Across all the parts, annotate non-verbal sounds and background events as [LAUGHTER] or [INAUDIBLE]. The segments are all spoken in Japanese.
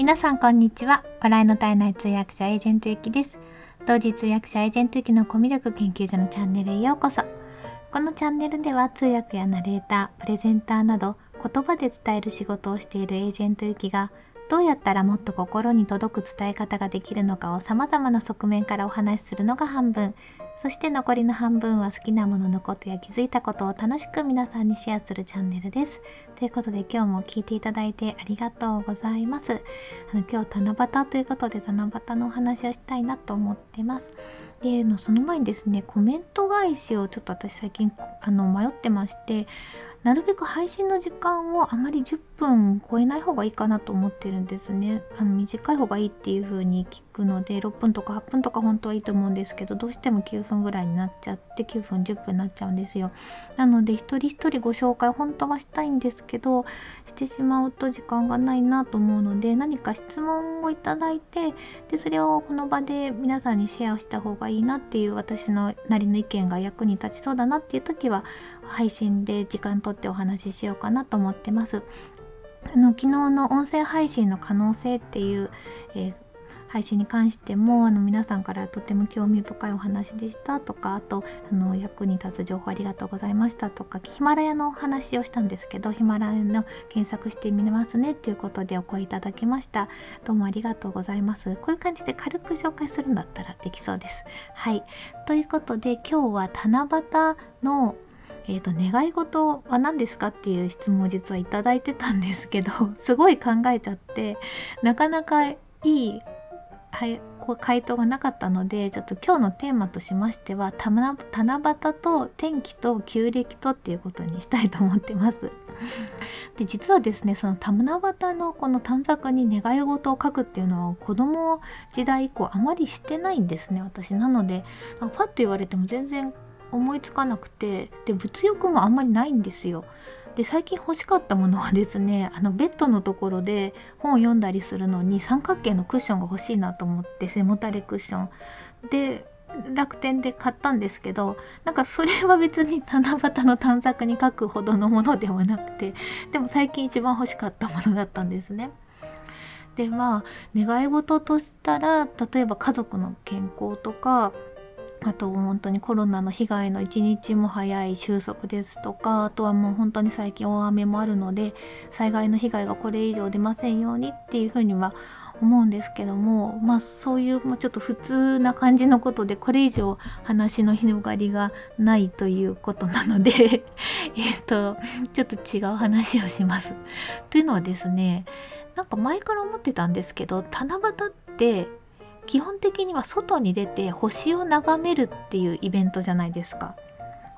皆さんこんにちは。笑いの体内通訳者エージェントゆきです。同時通訳者エージェントゆきのコミュ力研究所のチャンネルへようこそ。このチャンネルでは通訳やナレータープレゼンターなど言葉で伝える仕事をしているエージェントゆきがどうやったらもっと心に届く伝え方ができるのかを様々な側面からお話しするのが半分そして残りの半分は好きなもののことや気づいたことを楽しく皆さんにシェアするチャンネルです。ということで今日も聞いていただいてありがとうございます。あの今日七夕ということで七夕のお話をしたいなと思ってます。でのその前にですねコメント返しをちょっと私最近あの迷ってましてなるべく配信の時間をあまり10分超えない方がいいかなと思ってるんですね。あの短い方がいいっていう風に聞くので6分とか8分とか本当はいいと思うんですけどどうしても9分ぐらいになっちゃって9分10分になっちゃうんですよ。なので一人一人ご紹介本当はしたいんですけどしてしまうと時間がないなと思うので何か質問をいただいてでそれをこの場で皆さんにシェアした方がいいなっていう私のなりの意見が役に立ちそうだなっていう時は配信で時間とってお話ししようかなと思ってます。あの昨日の音声配信の可能性っていう、えー、配信に関してもあの皆さんからとても興味深いお話でしたとかあとあの役に立つ情報ありがとうございましたとかヒマラヤのお話をしたんですけどヒマラヤの検索してみますねっていうことでお声いただきました。どうもありがとうございます。こういう感じで軽く紹介するんだったらできそうです。はい。ということで今日は七夕のえーと、願い事は何ですかっていう質問を実はいただいてたんですけど [LAUGHS] すごい考えちゃってなかなかいいはい、こう回答がなかったのでちょっと今日のテーマとしましては七夕と天気と旧暦とっていうことにしたいと思ってます。[LAUGHS] で実はですねその七夕のこの短冊に願い事を書くっていうのは子供時代以降あまりしてないんですね私なのでパッと言われても全然思いつかなくてで物欲もあんまりないんですよ。で最近欲しかったものはですね [LAUGHS] あのベッドのところで本を読んだりするのに三角形のクッションが欲しいなと思って背もたれクッションで楽天で買ったんですけどなんかそれは別に七夕の短冊に書くほどのものではなくてでも最近一番欲しかったものだったんですね。でまあ願い事としたら例えば家族の健康とかあと本当にコロナの被害の一日も早い収束ですとかあとはもう本当に最近大雨もあるので災害の被害がこれ以上出ませんようにっていうふうには思うんですけどもまあそういうもうちょっと普通な感じのことでこれ以上話の広がりがないということなので [LAUGHS] えっとちょっと違う話をします。というのはですねなんか前から思ってたんですけど七夕って基本的には外に出て星を眺めるっていうイベントじゃないですか。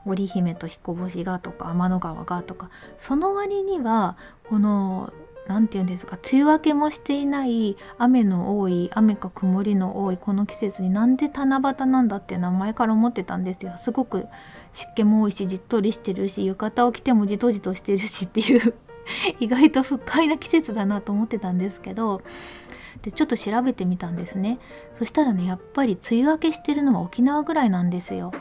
織姫と彦星がとか天の川がとかその割にはこの何て言うんですか梅雨明けもしていない雨の多い雨か曇りの多いこの季節になんで七夕なんだっていうのは前から思ってたんですよすごく湿気も多いしじっとりしてるし浴衣を着てもじとじとしてるしっていう意外と不快な季節だなと思ってたんですけどでちょっと調べてみたんですねそしたらねやっぱり梅雨明けしてるのは沖縄ぐらいなんですよ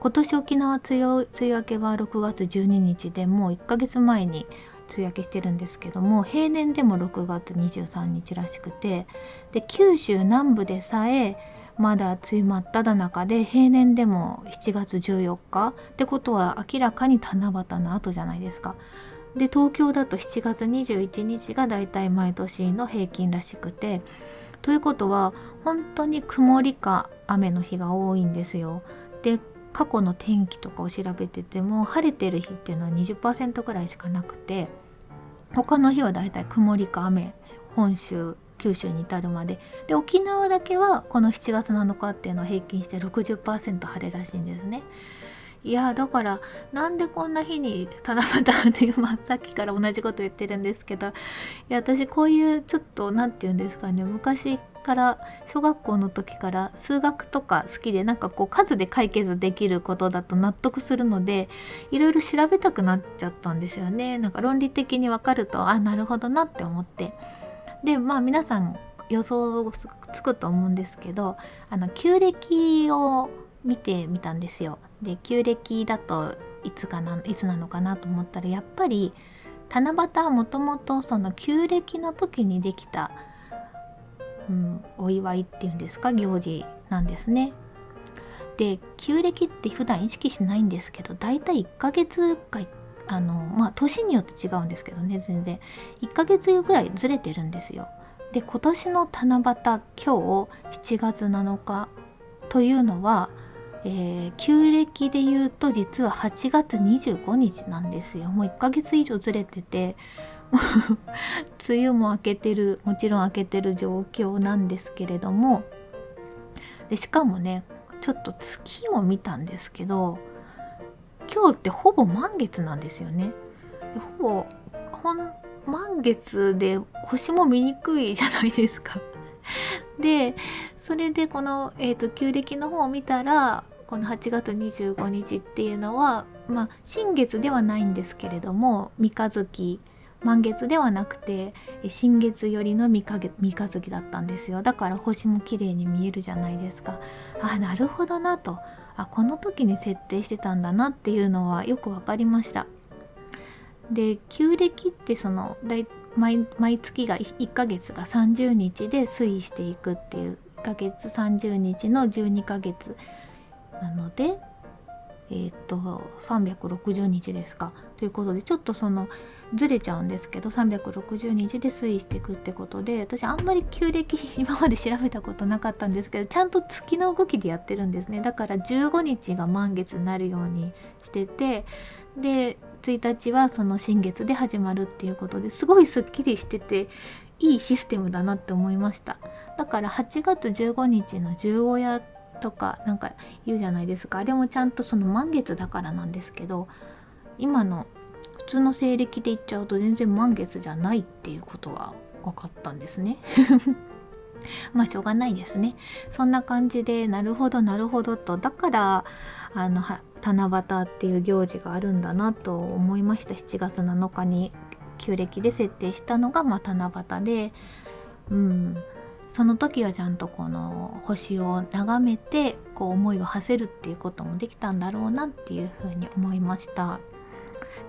今年沖縄梅雨梅雨明けは6月12日でもう1ヶ月前に梅雨明けしてるんですけども平年でも6月23日らしくてで九州南部でさえまだ梅雨真っ只中で平年でも7月14日ってことは明らかに七夕の後じゃないですか。で東京だと7月21日がだいたい毎年の平均らしくてということは本当に曇りか雨の日が多いんですよ。で過去の天気とかを調べてても晴れてる日っていうのは20%ぐらいしかなくて他の日はだいたい曇りか雨本州九州に至るまでで沖縄だけはこの7月7日っていうのを平均して60%晴れらしいんですね。いやだからなんでこんな日に七夕で、[LAUGHS] まあ、さっきから同じこと言ってるんですけどいや私こういうちょっと何て言うんですかね昔から小学校の時から数学とか好きでなんかこう数で解決できることだと納得するのでいろいろ調べたくなっちゃったんですよねなんか論理的に分かるとあなるほどなって思ってでまあ皆さん予想つくと思うんですけどあの旧暦を見てみたんですよ。で旧暦だといつかないつなのかなと思ったらやっぱり七夕はもともとその旧暦の時にできたうん、お祝いっていうんですか行事なんですね。で旧暦って普段意識しないんですけどだいたい1ヶ月かあのまあ年によって違うんですけどね全然1ヶ月ぐらいずれてるんですよ。で今年の七夕今日7月7日というのは、えー、旧暦で言うと実は8月25日なんですよもう1ヶ月以上ずれてて [LAUGHS] 梅雨も明けてるもちろん明けてる状況なんですけれどもでしかもねちょっと月を見たんですけど今日ってほぼ満月なんですよね。でほぼ満月で星も見にくいじゃないですか。[LAUGHS] でそれでこの、えーと、旧暦の方を見たらこの8月25日っていうのはまあ新月ではないんですけれども三日月満月ではなくて新月よりの三日三日月だったんですよ。だから星も綺麗に見えるじゃないですか。あなるほどなと。あこの時に設定してたんだなっていうのはよく分かりました。で旧暦ってその毎月が1ヶ月が30日で推移していくっていう1ヶ月30日の12ヶ月なのでえー、っと360日ですか。ということでちょっとそのずれちゃうんですけど360日で推移していくってことで私あんまり旧暦 [LAUGHS] 今まで調べたことなかったんですけどちゃんと月の動きでやってるんですね。だから15日が満月になるようにしててで1日はその新月で始まるっていうことですごいすっきりしてていいシステムだなって思いました。だから8月15日の十五夜とかなんか言うじゃないですか。あれもちゃんとその満月だからなんですけど今の普通の西暦で言っちゃうと全然満月じゃないっていうことが分かったんですね。まあしょうがないですね。そんな感じでなるほどなるほどとだからあの七夕っていう行事があるんだなと思いました。7月7日に旧暦で設定したのがまあ七夕で。うん。その時はちゃんとこの星を眺めてこう思いを馳せるっていうこともできたんだろうなっていうふうに思いました。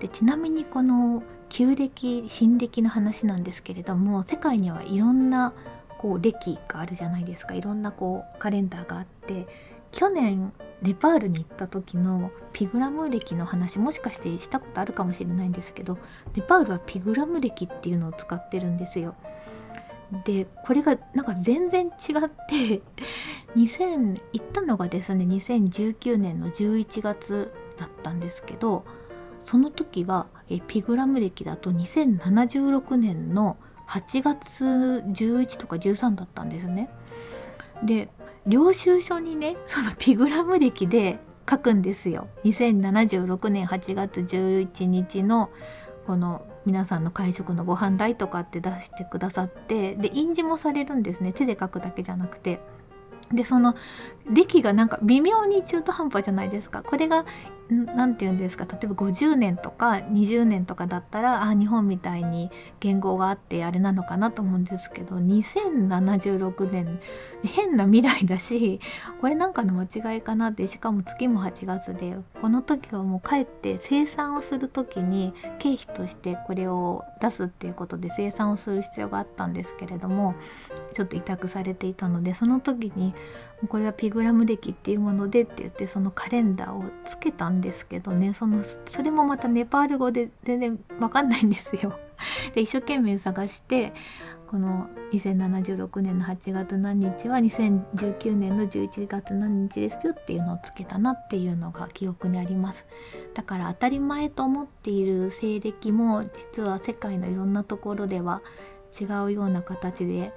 でちなみにこの旧暦新暦の話なんですけれども世界にはいろんなこう歴があるじゃないですかいろんなこうカレンダーがあって去年ネパールに行った時のピグラム歴の話もしかしてしたことあるかもしれないんですけどネパールはピグラム歴っていうのを使ってるんですよ。でこれがなんか全然違って [LAUGHS] 2000行ったのがですね2019年の11月だったんですけどその時はえピグラム歴だと2076年の8月11とか13だったんですね。で領収書にねそのピグラム歴で書くんですよ2076年8月11日のこの皆さんの会食のご飯代とかって出してくださってで印字もされるんですね手で書くだけじゃなくて。でその歴がなんか微妙に中途半端じゃないですかこれが何て言うんですか？例えば50年とか20年とかだったらあ日本みたいに言語があってあれなのかなと思うんですけど2076年変な未来だしこれなんかの間違いかなってしかも月も8月でこの時はもう帰って生産をする時に経費としてこれを出すっていうことで生産をする必要があったんですけれどもちょっと委託されていたのでその時にこれはピグラム歴っていうものでって言ってそのカレンダーをつけたんですんですけどねそのそれもまたネパール語で全然わかんないんですよ。[LAUGHS] で一生懸命探してこの2076年の8月何日は2019年の11月何日ですよっていうのをつけたなっていうのが記憶にありますだから当たり前と思っている西暦も実は世界のいろんなところでは違うような形で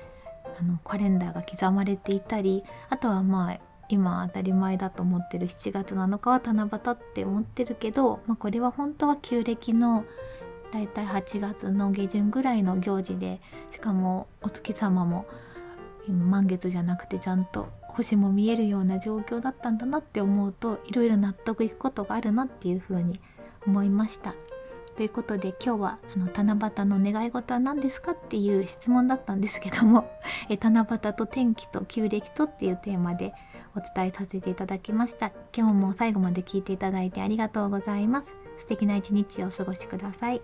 あのカレンダーが刻まれていたりあとはまあ今当たり前だと思ってる7月7日は七夕って思ってるけど、まあ、これは本当は旧暦のだいたい8月の下旬ぐらいの行事でしかもお月様も満月じゃなくてちゃんと星も見えるような状況だったんだなって思うといろいろ納得いくことがあるなっていうふうに思いました。ということで今日はあの七夕の願い事は何ですかっていう質問だったんですけども [LAUGHS] え七夕と天気と旧暦とっていうテーマでお伝えさせていただきました。今日も最後まで聞いていただいてありがとうございます。素敵な一日をお過ごしください。